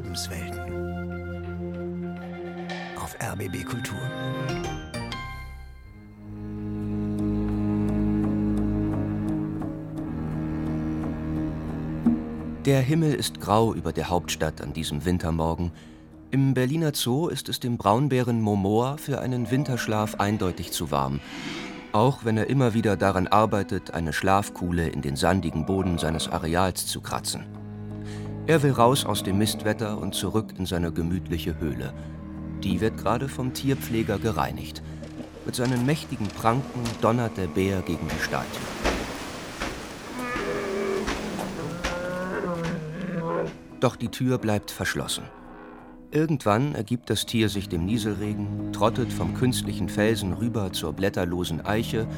Lebenswelten. Auf RBB Kultur. Der Himmel ist grau über der Hauptstadt an diesem Wintermorgen. Im Berliner Zoo ist es dem Braunbären Momoa für einen Winterschlaf eindeutig zu warm. Auch wenn er immer wieder daran arbeitet, eine Schlafkuhle in den sandigen Boden seines Areals zu kratzen. Er will raus aus dem Mistwetter und zurück in seine gemütliche Höhle. Die wird gerade vom Tierpfleger gereinigt. Mit seinen mächtigen Pranken donnert der Bär gegen die Stahltür. Doch die Tür bleibt verschlossen. Irgendwann ergibt das Tier sich dem Nieselregen, trottet vom künstlichen Felsen rüber zur blätterlosen Eiche,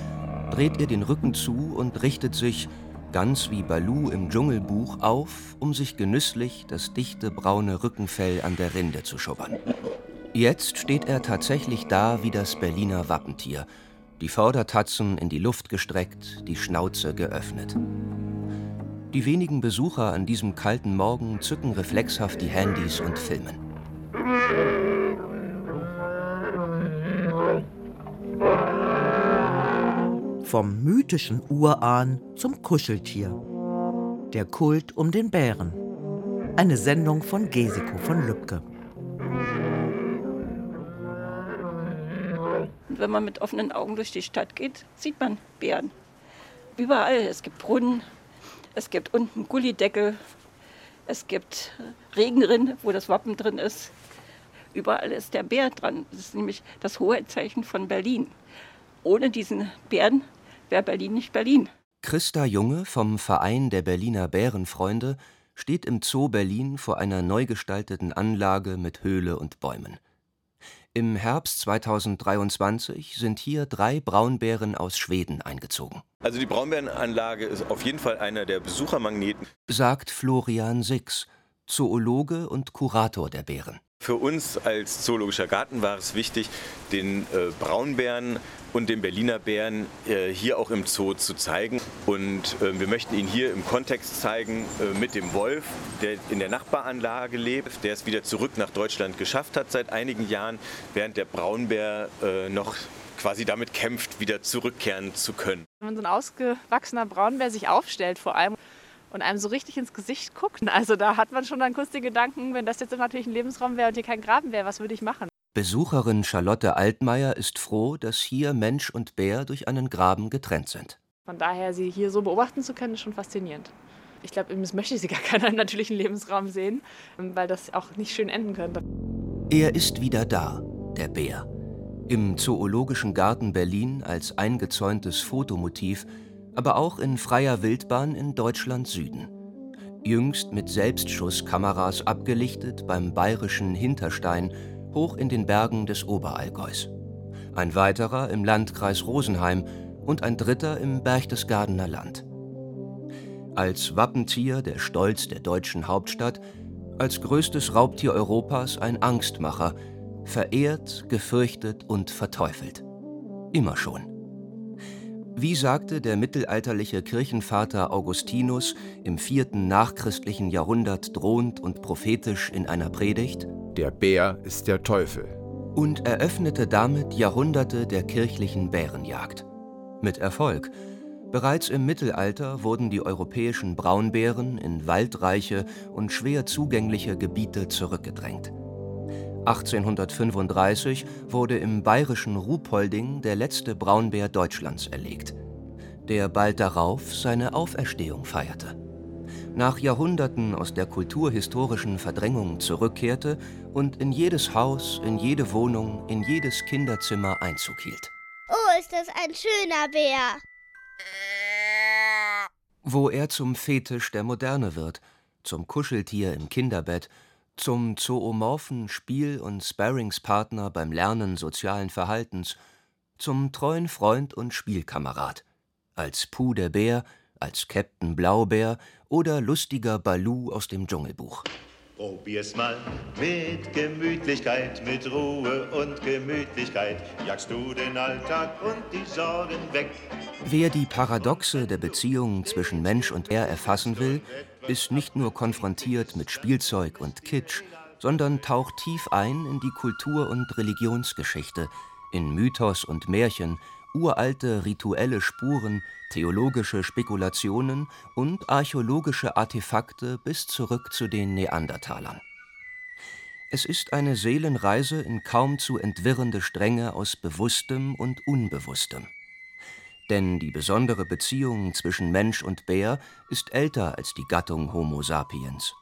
dreht ihr den Rücken zu und richtet sich, ganz wie Baloo im Dschungelbuch, auf, um sich genüsslich das dichte braune Rückenfell an der Rinde zu schubbern. Jetzt steht er tatsächlich da wie das Berliner Wappentier, die Vordertatzen in die Luft gestreckt, die Schnauze geöffnet. Die wenigen Besucher an diesem kalten Morgen zücken reflexhaft die Handys und filmen. Vom mythischen Urahn zum Kuscheltier. Der Kult um den Bären. Eine Sendung von Gesiko von Lübcke. Wenn man mit offenen Augen durch die Stadt geht, sieht man Bären. Überall. Es gibt Brunnen, es gibt unten Gullideckel, es gibt Regenrinne, wo das Wappen drin ist. Überall ist der Bär dran. Das ist nämlich das Hoheitszeichen von Berlin. Ohne diesen Bären wäre Berlin nicht Berlin. Christa Junge vom Verein der Berliner Bärenfreunde steht im Zoo Berlin vor einer neu gestalteten Anlage mit Höhle und Bäumen. Im Herbst 2023 sind hier drei Braunbären aus Schweden eingezogen. Also die Braunbärenanlage ist auf jeden Fall einer der Besuchermagneten, sagt Florian Six, Zoologe und Kurator der Bären. Für uns als Zoologischer Garten war es wichtig, den äh, Braunbären und den Berliner Bären äh, hier auch im Zoo zu zeigen. Und äh, wir möchten ihn hier im Kontext zeigen äh, mit dem Wolf, der in der Nachbaranlage lebt, der es wieder zurück nach Deutschland geschafft hat seit einigen Jahren, während der Braunbär noch quasi damit kämpft, wieder zurückkehren zu können. Wenn so ein ausgewachsener Braunbär sich aufstellt vor allem und einem so richtig ins Gesicht guckt. Also da hat man schon dann kurz den Gedanken, wenn das jetzt natürlich ein Lebensraum wäre und hier kein Graben wäre, was würde ich machen? Besucherin Charlotte Altmaier ist froh, dass hier Mensch und Bär durch einen Graben getrennt sind. Von daher, sie hier so beobachten zu können, ist schon faszinierend. Ich glaube, das möchte sie gar keinen natürlichen Lebensraum sehen, weil das auch nicht schön enden könnte. Er ist wieder da, der Bär. Im Zoologischen Garten Berlin als eingezäuntes Fotomotiv aber auch in freier Wildbahn in Deutschlands Süden. Jüngst mit Selbstschusskameras abgelichtet beim bayerischen Hinterstein hoch in den Bergen des Oberallgäus. Ein weiterer im Landkreis Rosenheim und ein dritter im Berchtesgadener Land. Als Wappentier der Stolz der deutschen Hauptstadt, als größtes Raubtier Europas ein Angstmacher, verehrt, gefürchtet und verteufelt. Immer schon. Wie sagte der mittelalterliche Kirchenvater Augustinus im vierten nachchristlichen Jahrhundert drohend und prophetisch in einer Predigt? Der Bär ist der Teufel. Und eröffnete damit Jahrhunderte der kirchlichen Bärenjagd. Mit Erfolg. Bereits im Mittelalter wurden die europäischen Braunbären in waldreiche und schwer zugängliche Gebiete zurückgedrängt. 1835 wurde im bayerischen Ruhpolding der letzte Braunbär Deutschlands erlegt, der bald darauf seine Auferstehung feierte. Nach Jahrhunderten aus der kulturhistorischen Verdrängung zurückkehrte und in jedes Haus, in jede Wohnung, in jedes Kinderzimmer Einzug hielt. Oh, ist das ein schöner Bär! Wo er zum Fetisch der Moderne wird, zum Kuscheltier im Kinderbett zum zoomorphen Spiel- und Sparringspartner beim Lernen sozialen Verhaltens, zum treuen Freund und Spielkamerad, als Puh der Bär, als Käpt'n Blaubär oder lustiger Baloo aus dem Dschungelbuch. Probier's mal mit Gemütlichkeit, mit Ruhe und Gemütlichkeit, jagst du den Alltag und die Sorgen weg. Wer die Paradoxe der Beziehung zwischen Mensch und Bär erfassen will, ist nicht nur konfrontiert mit Spielzeug und Kitsch, sondern taucht tief ein in die Kultur- und Religionsgeschichte, in Mythos und Märchen, uralte rituelle Spuren, theologische Spekulationen und archäologische Artefakte bis zurück zu den Neandertalern. Es ist eine Seelenreise in kaum zu entwirrende Stränge aus Bewusstem und Unbewusstem. Denn die besondere Beziehung zwischen Mensch und Bär ist älter als die Gattung Homo sapiens.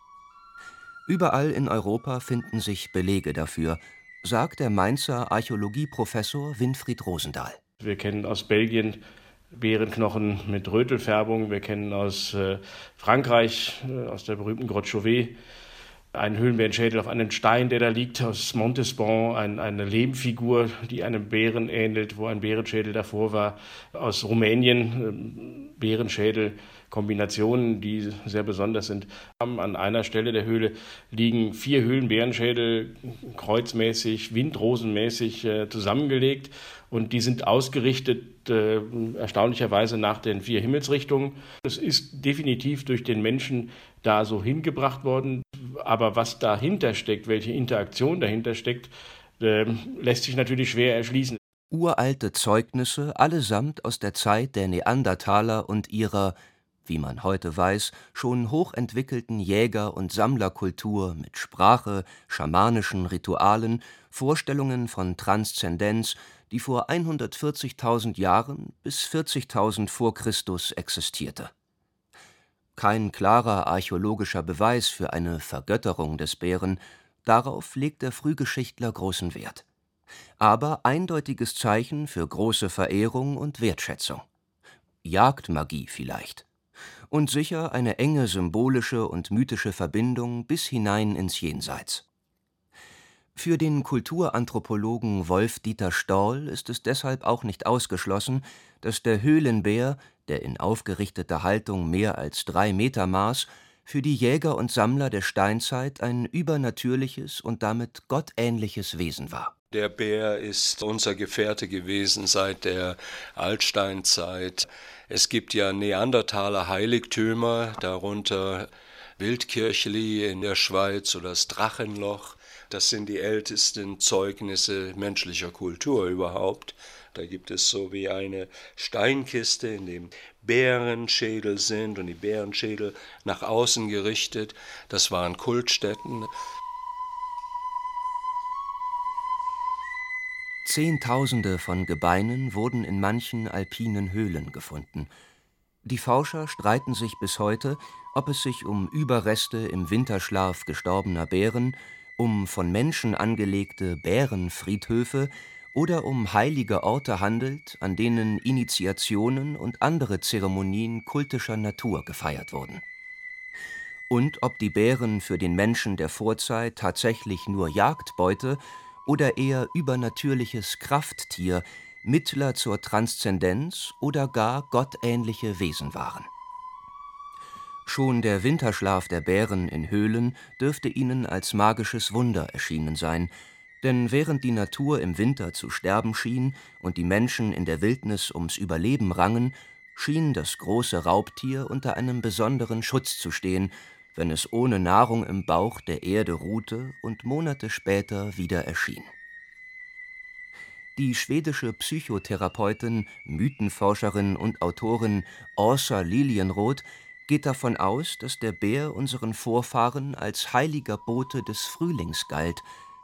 Überall in Europa finden sich Belege dafür, sagt der Mainzer Archäologieprofessor Winfried Rosendahl. Wir kennen aus Belgien Bärenknochen mit Rötelfärbung. Wir kennen aus äh, Frankreich, äh, aus der berühmten Grotte Chauvet, einen Höhlenbärenschädel auf einem Stein, der da liegt, aus Montespan, ein, eine Lehmfigur, die einem Bären ähnelt, wo ein Bärenschädel davor war, aus Rumänien, äh, Bärenschädel, Kombinationen, die sehr besonders sind. An einer Stelle der Höhle liegen vier Höhlenbärenschädel kreuzmäßig, windrosenmäßig äh, zusammengelegt und die sind ausgerichtet äh, erstaunlicherweise nach den vier Himmelsrichtungen. Es ist definitiv durch den Menschen da so hingebracht worden, aber was dahinter steckt, welche Interaktion dahinter steckt, äh, lässt sich natürlich schwer erschließen. Uralte Zeugnisse, allesamt aus der Zeit der Neandertaler und ihrer wie man heute weiß, schon hochentwickelten Jäger- und Sammlerkultur mit Sprache, schamanischen Ritualen, Vorstellungen von Transzendenz, die vor 140.000 Jahren bis 40.000 vor Christus existierte. Kein klarer archäologischer Beweis für eine Vergötterung des Bären, darauf legt der Frühgeschichtler großen Wert. Aber eindeutiges Zeichen für große Verehrung und Wertschätzung. Jagdmagie vielleicht und sicher eine enge symbolische und mythische Verbindung bis hinein ins Jenseits. Für den Kulturanthropologen Wolf-Dieter Storl ist es deshalb auch nicht ausgeschlossen, dass der Höhlenbär, der in aufgerichteter Haltung mehr als drei Meter maß, für die Jäger und Sammler der Steinzeit ein übernatürliches und damit gottähnliches Wesen war. Der Bär ist unser Gefährte gewesen seit der Altsteinzeit. Es gibt ja Neandertaler Heiligtümer, darunter Wildkirchli in der Schweiz oder das Drachenloch. Das sind die ältesten Zeugnisse menschlicher Kultur überhaupt. Da gibt es so wie eine Steinkiste, in dem Bärenschädel sind und die Bärenschädel nach außen gerichtet. Das waren Kultstätten. Zehntausende von Gebeinen wurden in manchen alpinen Höhlen gefunden. Die Forscher streiten sich bis heute, ob es sich um Überreste im Winterschlaf gestorbener Bären, um von Menschen angelegte Bärenfriedhöfe oder um heilige Orte handelt, an denen Initiationen und andere Zeremonien kultischer Natur gefeiert wurden. Und ob die Bären für den Menschen der Vorzeit tatsächlich nur Jagdbeute oder eher übernatürliches Krafttier, Mittler zur Transzendenz oder gar gottähnliche Wesen waren. Schon der Winterschlaf der Bären in Höhlen dürfte ihnen als magisches Wunder erschienen sein, denn während die Natur im Winter zu sterben schien und die Menschen in der Wildnis ums Überleben rangen, schien das große Raubtier unter einem besonderen Schutz zu stehen wenn es ohne Nahrung im Bauch der Erde ruhte und Monate später wieder erschien. Die schwedische Psychotherapeutin, Mythenforscherin und Autorin Åsa Lilienroth geht davon aus, dass der Bär unseren Vorfahren als heiliger Bote des Frühlings galt,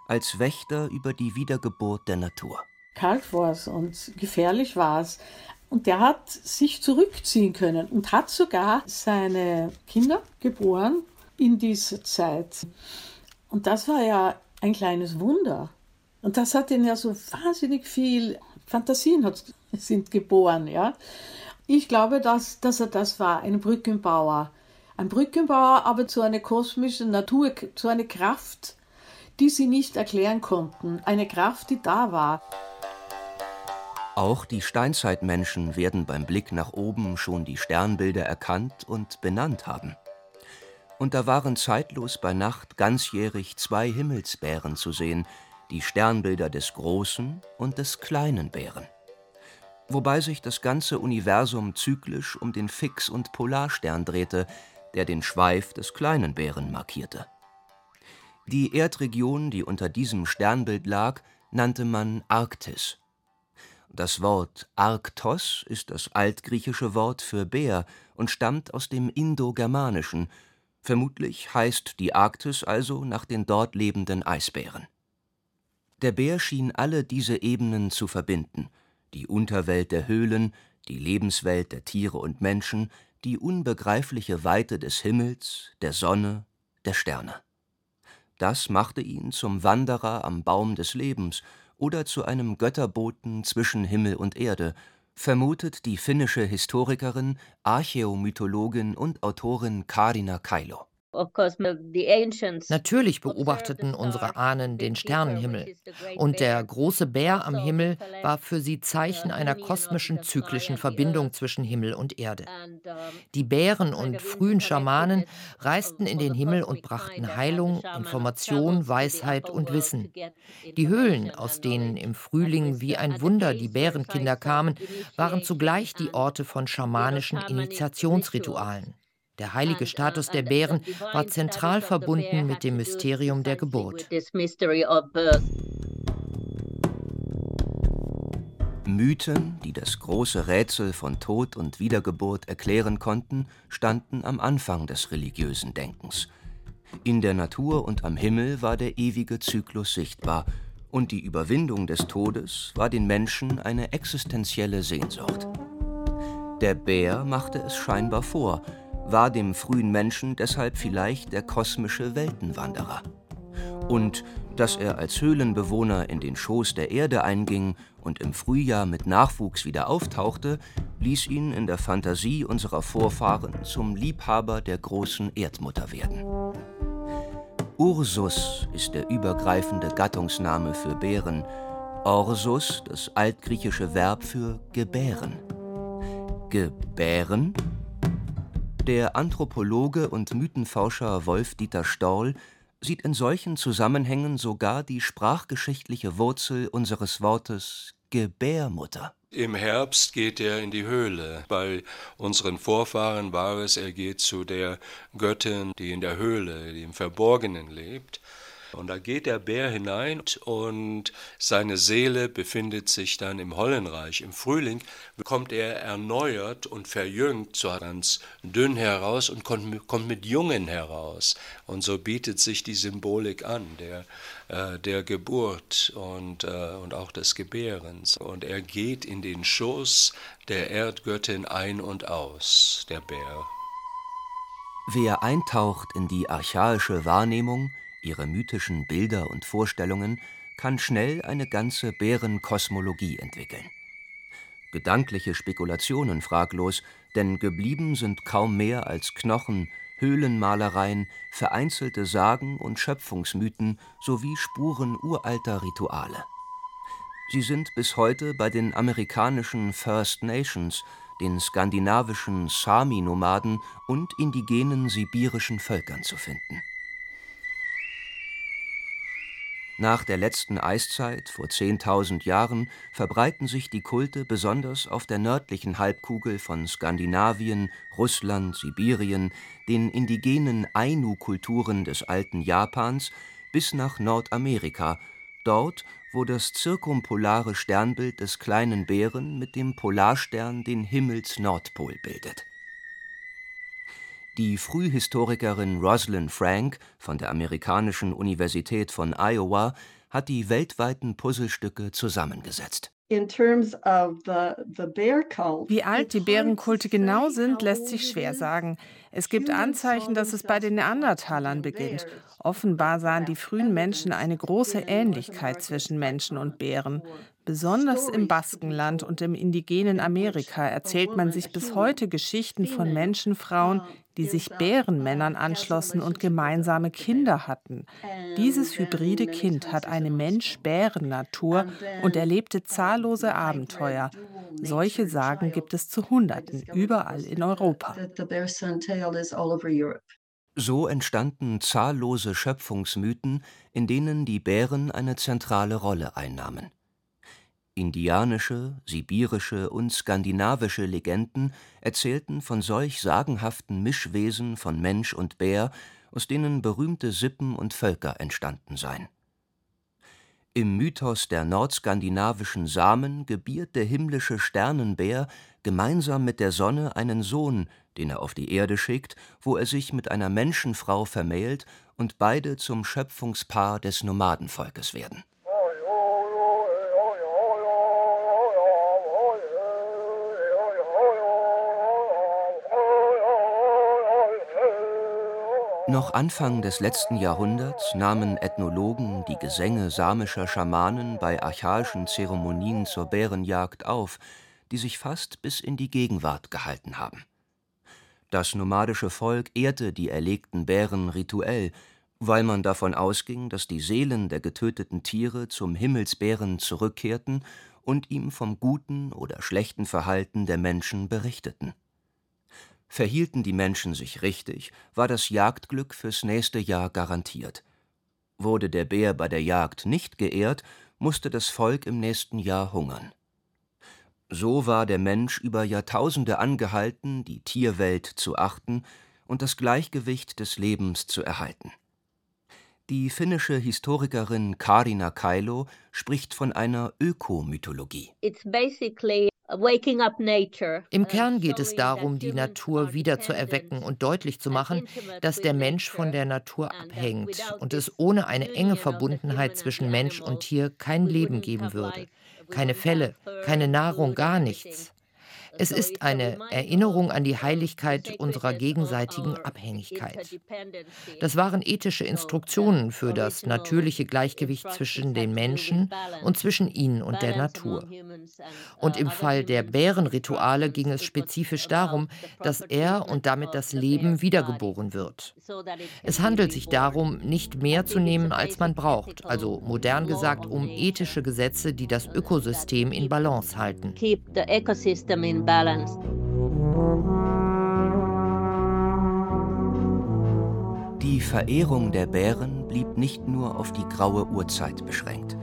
als Wächter über die Wiedergeburt der Natur. Kalt war es und gefährlich war es. Und der hat sich zurückziehen können und hat sogar seine Kinder geboren in dieser Zeit. Und das war ja ein kleines Wunder. Und das hat ihn ja so wahnsinnig viel Fantasien hat, sind geboren, ja. Ich glaube, dass, dass er das war, ein Brückenbauer. Ein Brückenbauer, aber zu einer kosmischen Natur, zu einer Kraft, die sie nicht erklären konnten. Eine Kraft, die da war. Auch die Steinzeitmenschen werden beim Blick nach oben schon die Sternbilder erkannt und benannt haben. Und da waren zeitlos bei Nacht ganzjährig zwei Himmelsbären zu sehen, die Sternbilder des großen und des kleinen Bären. Wobei sich das ganze Universum zyklisch um den Fix- und Polarstern drehte, der den Schweif des kleinen Bären markierte. Die Erdregion, die unter diesem Sternbild lag, nannte man Arktis. Das Wort Arktos ist das altgriechische Wort für Bär und stammt aus dem Indogermanischen. Vermutlich heißt die Arktis also nach den dort lebenden Eisbären. Der Bär schien alle diese Ebenen zu verbinden: die Unterwelt der Höhlen, die Lebenswelt der Tiere und Menschen, die unbegreifliche Weite des Himmels, der Sonne, der Sterne. Das machte ihn zum Wanderer am Baum des Lebens oder zu einem Götterboten zwischen Himmel und Erde, vermutet die finnische Historikerin, Archäomythologin und Autorin Kaarina Kailo Natürlich beobachteten unsere Ahnen den Sternenhimmel, und der große Bär am Himmel war für sie Zeichen einer kosmischen zyklischen Verbindung zwischen Himmel und Erde. Die Bären und frühen Schamanen reisten in den Himmel und brachten Heilung, Information, Weisheit und Wissen. Die Höhlen, aus denen im Frühling wie ein Wunder die Bärenkinder kamen, waren zugleich die Orte von schamanischen Initiationsritualen. Der heilige Status der Bären war zentral verbunden mit dem Mysterium der Geburt. Mythen, die das große Rätsel von Tod und Wiedergeburt erklären konnten, standen am Anfang des religiösen Denkens. In der Natur und am Himmel war der ewige Zyklus sichtbar, und die Überwindung des Todes war den Menschen eine existenzielle Sehnsucht. Der Bär machte es scheinbar vor, war dem frühen Menschen deshalb vielleicht der kosmische Weltenwanderer. Und dass er als Höhlenbewohner in den Schoß der Erde einging und im Frühjahr mit Nachwuchs wieder auftauchte, ließ ihn in der Fantasie unserer Vorfahren zum Liebhaber der großen Erdmutter werden. Ursus ist der übergreifende Gattungsname für Bären, Orsus das altgriechische Verb für gebären. Gebären der Anthropologe und Mythenforscher Wolf-Dieter Storl sieht in solchen Zusammenhängen sogar die sprachgeschichtliche Wurzel unseres Wortes Gebärmutter. Im Herbst geht er in die Höhle. Bei unseren Vorfahren war es, er geht zu der Göttin, die in der Höhle, die im Verborgenen lebt. Und da geht der Bär hinein und seine Seele befindet sich dann im Hollenreich. Im Frühling kommt er erneuert und verjüngt, so ganz dünn heraus und kommt mit Jungen heraus. Und so bietet sich die Symbolik an, der, äh, der Geburt und, äh, und auch des Gebärens. Und er geht in den Schoß der Erdgöttin ein und aus, der Bär. Wer eintaucht in die archaische Wahrnehmung, ihre mythischen Bilder und Vorstellungen, kann schnell eine ganze Bärenkosmologie entwickeln. Gedankliche Spekulationen fraglos, denn geblieben sind kaum mehr als Knochen, Höhlenmalereien, vereinzelte Sagen und Schöpfungsmythen sowie Spuren uralter Rituale. Sie sind bis heute bei den amerikanischen First Nations, den skandinavischen Sami-Nomaden und indigenen sibirischen Völkern zu finden nach der letzten Eiszeit vor 10.000 Jahren verbreiten sich die Kulte besonders auf der nördlichen Halbkugel von Skandinavien, Russland, Sibirien, den indigenen Ainu-Kulturen des alten Japans bis nach Nordamerika, dort, wo das zirkumpolare Sternbild des kleinen Bären mit dem Polarstern den Himmelsnordpol bildet die Frühhistorikerin Rosalind Frank von der amerikanischen Universität von Iowa hat die weltweiten Puzzlestücke zusammengesetzt. Wie alt die Bärenkulte genau sind, lässt sich schwer sagen. Es gibt Anzeichen, dass es bei den Neandertalern beginnt. Offenbar sahen die frühen Menschen eine große Ähnlichkeit zwischen Menschen und Bären. Besonders im Baskenland und im indigenen Amerika erzählt man sich bis heute Geschichten von Menschenfrauen, die sich Bärenmännern anschlossen und gemeinsame Kinder hatten. Dieses hybride Kind hat eine Mensch-Bären-Natur und erlebte zahllose Abenteuer. Solche Sagen gibt es zu Hunderten, überall in Europa. So entstanden zahllose Schöpfungsmythen, in denen die Bären eine zentrale Rolle einnahmen. Indianische, sibirische und skandinavische Legenden erzählten von solch sagenhaften Mischwesen von Mensch und Bär, aus denen berühmte Sippen und Völker entstanden seien. Im Mythos der nordskandinavischen Samen gebiert der himmlische Sternenbär gemeinsam mit der Sonne einen Sohn, den er auf die Erde schickt, wo er sich mit einer Menschenfrau vermählt und beide zum Schöpfungspaar des Nomadenvolkes werden Noch Anfang des letzten Jahrhunderts nahmen Ethnologen die Gesänge samischer Schamanen bei archaischen Zeremonien zur Bärenjagd auf, die sich fast bis in die Gegenwart gehalten haben. Das nomadische Volk ehrte die erlegten Bären rituell, weil man davon ausging, dass die Seelen der getöteten Tiere zum Himmelsbären zurückkehrten und ihm vom guten oder schlechten Verhalten der Menschen berichteten Verhielten die Menschen sich richtig, war das Jagdglück fürs nächste Jahr garantiert. Wurde der Bär bei der Jagd nicht geehrt, musste das Volk im nächsten Jahr hungern. So war der Mensch über Jahrtausende angehalten, die Tierwelt zu achten und das Gleichgewicht des Lebens zu erhalten. Die finnische Historikerin Karina Kailo spricht von einer Ökomythologie. It's basically im Kern geht es darum, die Natur wieder zu erwecken und deutlich zu machen, dass der Mensch von der Natur abhängt und es ohne eine enge Verbundenheit zwischen Mensch und Tier kein Leben geben würde. Keine Fälle, keine Nahrung, gar nichts. Es ist eine Erinnerung an die Heiligkeit unserer gegenseitigen Abhängigkeit. Das waren ethische Instruktionen für das natürliche Gleichgewicht zwischen den Menschen und zwischen ihnen und der Natur. Und im Fall der Bärenrituale ging es spezifisch darum, dass er und damit das Leben wiedergeboren wird. Es handelt sich darum, nicht mehr zu nehmen, als man braucht, also modern gesagt um ethische Gesetze, die das Ökosystem in Balance halten balanced. Die Verehrung der Bären blieb nicht nur auf die graue Urzeit beschränkt.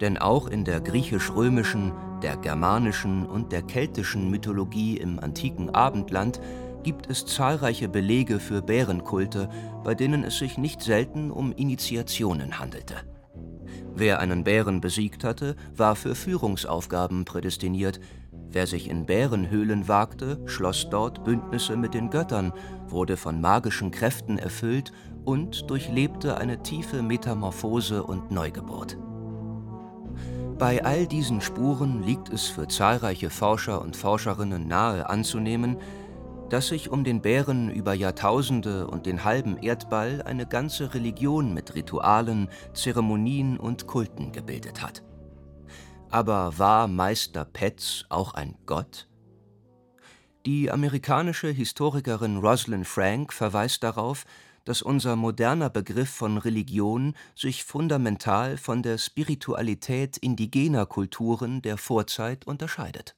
Denn auch in der griechisch-römischen, der germanischen und der keltischen Mythologie im antiken Abendland gibt es zahlreiche Belege für Bärenkulte, bei denen es sich nicht selten um Initiationen handelte. Wer einen Bären besiegt hatte, war für Führungsaufgaben prädestiniert, Wer sich in Bärenhöhlen wagte, schloss dort Bündnisse mit den Göttern, wurde von magischen Kräften erfüllt und durchlebte eine tiefe Metamorphose und Neugeburt. Bei all diesen Spuren liegt es für zahlreiche Forscher und Forscherinnen nahe anzunehmen, dass sich um den Bären über Jahrtausende und den halben Erdball eine ganze Religion mit Ritualen, Zeremonien und Kulten gebildet hat. Aber war Meister Petz auch ein Gott? Die amerikanische Historikerin Rosalind Frank verweist darauf, dass unser moderner Begriff von Religion sich fundamental von der Spiritualität indigener Kulturen der Vorzeit unterscheidet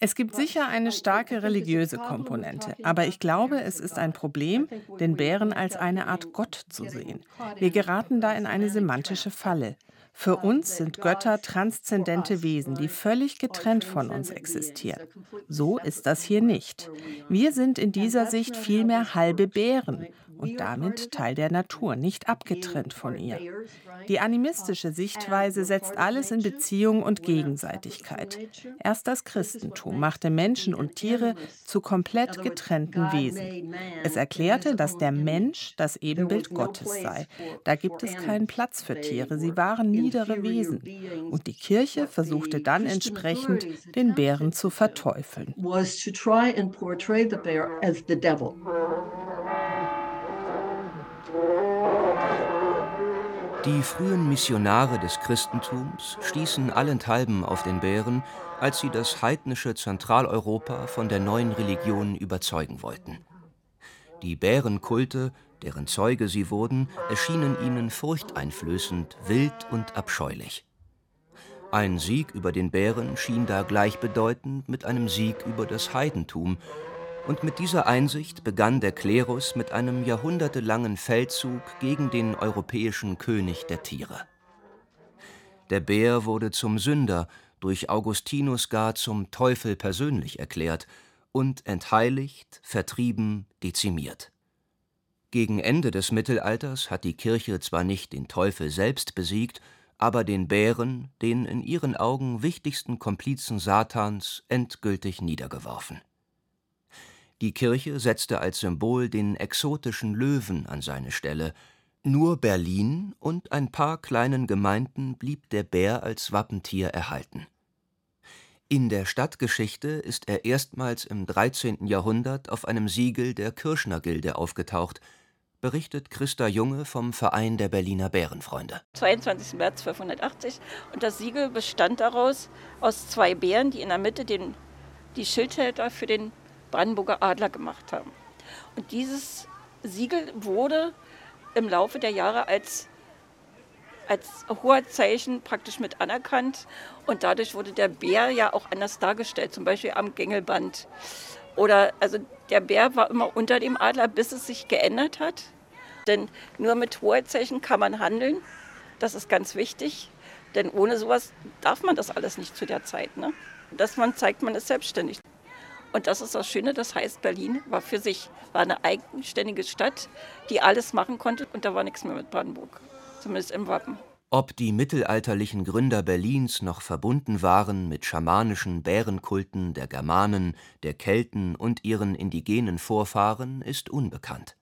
es gibt sicher eine starke religiöse Komponente, aber ich glaube, es ist ein Problem, den Bären als eine Art Gott zu sehen. Wir geraten da in eine semantische Falle. Für uns sind Götter transzendente Wesen, die völlig getrennt von uns existieren. So ist das hier nicht. Wir sind in dieser Sicht vielmehr halbe Bären und damit Teil der Natur, nicht abgetrennt von ihr. Die animistische Sichtweise setzt alles in Beziehung und Gegenseitigkeit. Erst das Christentum machte Menschen und Tiere zu komplett getrennten Wesen. Es erklärte, dass der Mensch das Ebenbild Gottes sei. Da gibt es keinen Platz für Tiere, sie waren niedere Wesen. Und die Kirche versuchte dann entsprechend, den Bären zu verteufeln. Die frühen Missionare des Christentums stießen allenthalben auf den Bären, als sie das heidnische Zentraleuropa von der neuen Religion überzeugen wollten. Die Bärenkulte, deren Zeuge sie wurden, erschienen ihnen furchteinflößend, wild und abscheulich. Ein Sieg über den Bären schien da gleichbedeutend mit einem Sieg über das Heidentum, und mit dieser Einsicht begann der Klerus mit einem jahrhundertelangen Feldzug gegen den europäischen König der Tiere. Der Bär wurde zum Sünder, durch Augustinus gar zum Teufel persönlich erklärt und entheiligt, vertrieben, dezimiert. Gegen Ende des Mittelalters hat die Kirche zwar nicht den Teufel selbst besiegt, aber den Bären, den in ihren Augen wichtigsten Komplizen Satans, endgültig niedergeworfen. Die Kirche setzte als Symbol den exotischen Löwen an seine Stelle, nur Berlin und ein paar kleinen Gemeinden blieb der Bär als Wappentier erhalten. In der Stadtgeschichte ist er erstmals im 13. Jahrhundert auf einem Siegel der Kirschnergilde aufgetaucht, berichtet Christa Junge vom Verein der Berliner Bärenfreunde. 22. März 1280 und das Siegel bestand daraus aus zwei Bären, die in der Mitte den, die Schildhälter für den Brandenburger Adler gemacht haben. Und dieses Siegel wurde im Laufe der Jahre als, als hoher Zeichen praktisch mit anerkannt. Und dadurch wurde der Bär ja auch anders dargestellt, zum Beispiel am Gängelband. Oder also der Bär war immer unter dem Adler, bis es sich geändert hat. Denn nur mit Hoheitszeichen kann man handeln. Das ist ganz wichtig. Denn ohne sowas darf man das alles nicht zu der Zeit. Ne? Dass man zeigt, man ist selbstständig. Und das ist das Schöne, das heißt, Berlin war für sich, war eine eigenständige Stadt, die alles machen konnte und da war nichts mehr mit Brandenburg, zumindest im Wappen. Ob die mittelalterlichen Gründer Berlins noch verbunden waren mit schamanischen Bärenkulten der Germanen, der Kelten und ihren indigenen Vorfahren, ist unbekannt.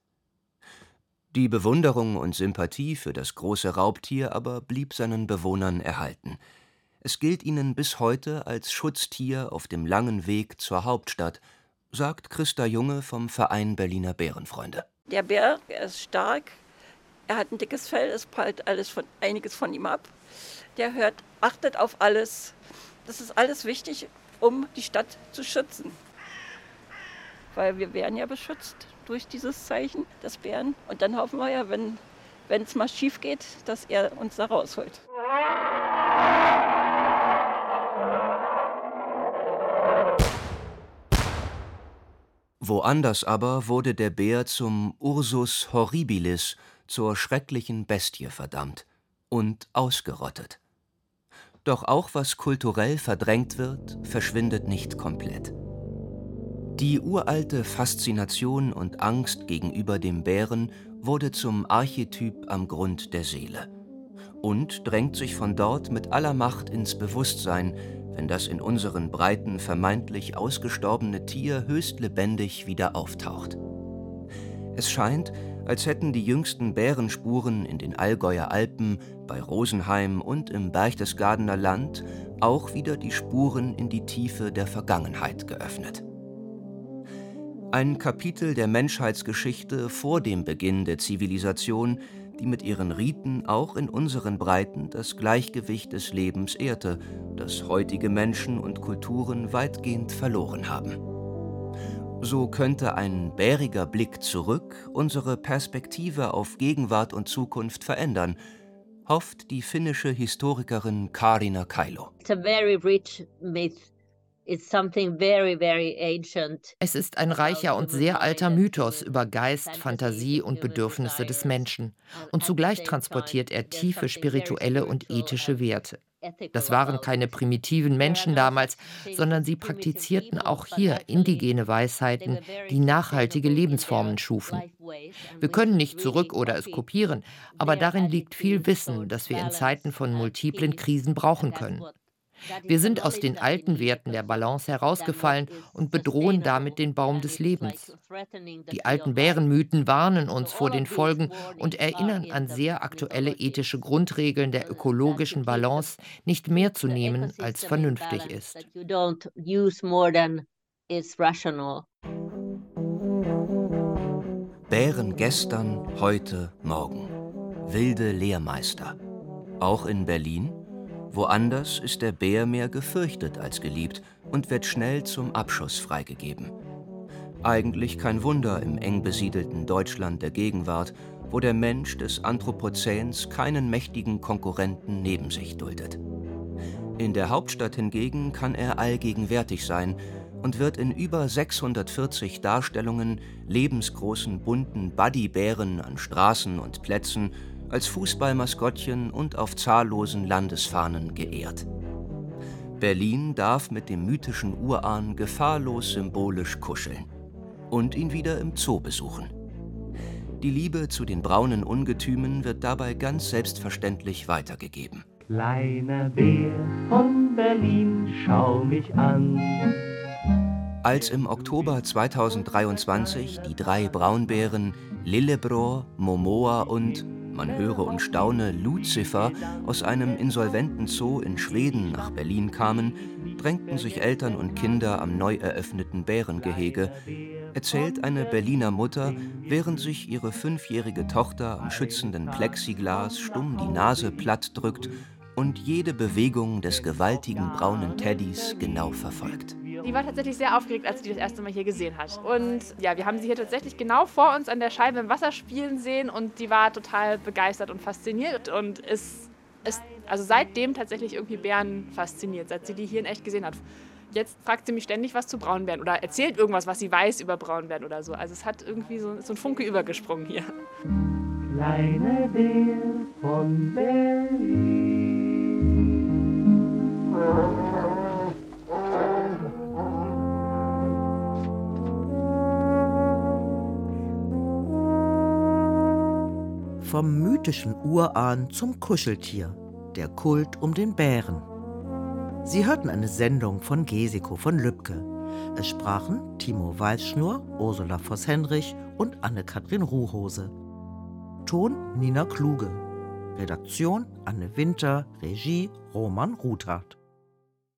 Die Bewunderung und Sympathie für das große Raubtier aber blieb seinen Bewohnern erhalten – es gilt ihnen bis heute als Schutztier auf dem langen Weg zur Hauptstadt, sagt Christa Junge vom Verein Berliner Bärenfreunde. Der Bär er ist stark, er hat ein dickes Fell, es prallt alles von, einiges von ihm ab. Der hört, achtet auf alles. Das ist alles wichtig, um die Stadt zu schützen. Weil wir werden ja beschützt durch dieses Zeichen des Bären. Und dann hoffen wir ja, wenn es mal schief geht, dass er uns da rausholt. Woanders aber wurde der Bär zum Ursus horribilis, zur schrecklichen Bestie verdammt und ausgerottet. Doch auch was kulturell verdrängt wird, verschwindet nicht komplett. Die uralte Faszination und Angst gegenüber dem Bären wurde zum Archetyp am Grund der Seele und drängt sich von dort mit aller Macht ins Bewusstsein, wenn das in unseren Breiten vermeintlich ausgestorbene Tier höchst lebendig wieder auftaucht. Es scheint, als hätten die jüngsten Bärenspuren in den Allgäuer Alpen, bei Rosenheim und im Berchtesgadener Land auch wieder die Spuren in die Tiefe der Vergangenheit geöffnet. Ein Kapitel der Menschheitsgeschichte vor dem Beginn der Zivilisation, die mit ihren Riten auch in unseren Breiten das Gleichgewicht des Lebens ehrte, das heutige Menschen und Kulturen weitgehend verloren haben. So könnte ein bäriger Blick zurück unsere Perspektive auf Gegenwart und Zukunft verändern, hofft die finnische Historikerin Karina Kailo. It's a very rich myth es ist ein reicher und sehr alter Mythos über Geist, Fantasie und Bedürfnisse des Menschen. Und zugleich transportiert er tiefe spirituelle und ethische Werte. Das waren keine primitiven Menschen damals, sondern sie praktizierten auch hier indigene Weisheiten, die nachhaltige Lebensformen schufen. Wir können nicht zurück oder es kopieren, aber darin liegt viel Wissen, das wir in Zeiten von multiplen Krisen brauchen können. Wir sind aus den alten Werten der Balance herausgefallen und bedrohen damit den Baum des Lebens. Die alten Bärenmythen warnen uns vor den Folgen und erinnern an sehr aktuelle ethische Grundregeln der ökologischen Balance, nicht mehr zu nehmen, als vernünftig ist. Bären gestern, heute, morgen. Wilde Lehrmeister. Auch in Berlin? Woanders ist der Bär mehr gefürchtet als geliebt und wird schnell zum Abschuss freigegeben. Eigentlich kein Wunder im eng besiedelten Deutschland der Gegenwart, wo der Mensch des Anthropozäns keinen mächtigen Konkurrenten neben sich duldet. In der Hauptstadt hingegen kann er allgegenwärtig sein und wird in über 640 Darstellungen lebensgroßen bunten Buddybären an Straßen und Plätzen als Fußballmaskottchen und auf zahllosen Landesfahnen geehrt. Berlin darf mit dem mythischen Urahn gefahrlos symbolisch kuscheln und ihn wieder im Zoo besuchen. Die Liebe zu den braunen Ungetümen wird dabei ganz selbstverständlich weitergegeben. Kleiner Bär von Berlin, schau mich an. Als im Oktober 2023 die drei Braunbären Lillebror, Momoa und, man höre und staune, Lucifer aus einem insolventen Zoo in Schweden nach Berlin kamen, drängten sich Eltern und Kinder am neu eröffneten Bärengehege, erzählt eine Berliner Mutter, während sich ihre fünfjährige Tochter am schützenden Plexiglas stumm die Nase platt drückt und jede Bewegung des gewaltigen braunen Teddys genau verfolgt. Die war tatsächlich sehr aufgeregt, als sie das erste Mal hier gesehen hat. Und ja, wir haben sie hier tatsächlich genau vor uns an der Scheibe im Wasser spielen sehen und die war total begeistert und fasziniert und ist, ist also seitdem tatsächlich irgendwie Bären fasziniert, seit sie die hier in echt gesehen hat. Jetzt fragt sie mich ständig was zu Braunbären oder erzählt irgendwas, was sie weiß über Braunbären oder so. Also es hat irgendwie so, so ein Funke übergesprungen hier. Kleine Bär von Berlin. Vom mythischen Urahn zum Kuscheltier, der Kult um den Bären. Sie hörten eine Sendung von Gesiko von Lübcke. Es sprachen Timo Weißschnur, Ursula Voss-Henrich und Anne-Kathrin Ruhhose. Ton Nina Kluge. Redaktion Anne Winter, Regie Roman Ruthardt.